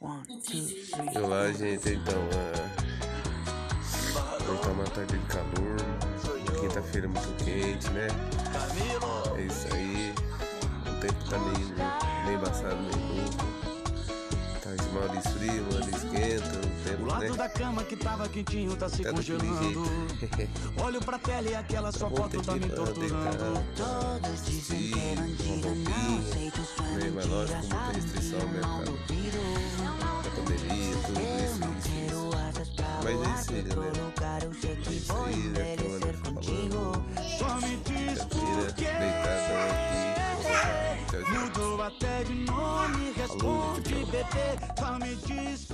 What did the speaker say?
Olá, gente. Então, uh, hoje tá uma tarde de calor. Quinta-feira muito quente, né? É isso aí. O tempo tá meio, meio embaçado, meio novo. Tá uma hora esfria, uma hora esquenta. O tempo, O lado né? da cama que tava quentinho tá se Tá congelando. Olho pra tela e aquela sua Vou ter foto tá que me lá torturando. deitar, assistir uma roupinha, né? Mas lógico, com muita restrição, né? Por Mas é isso aí, galera. É isso aí, né? Por quê. deitadão aqui. Mudou até de nome, responde, bebê. Só me diz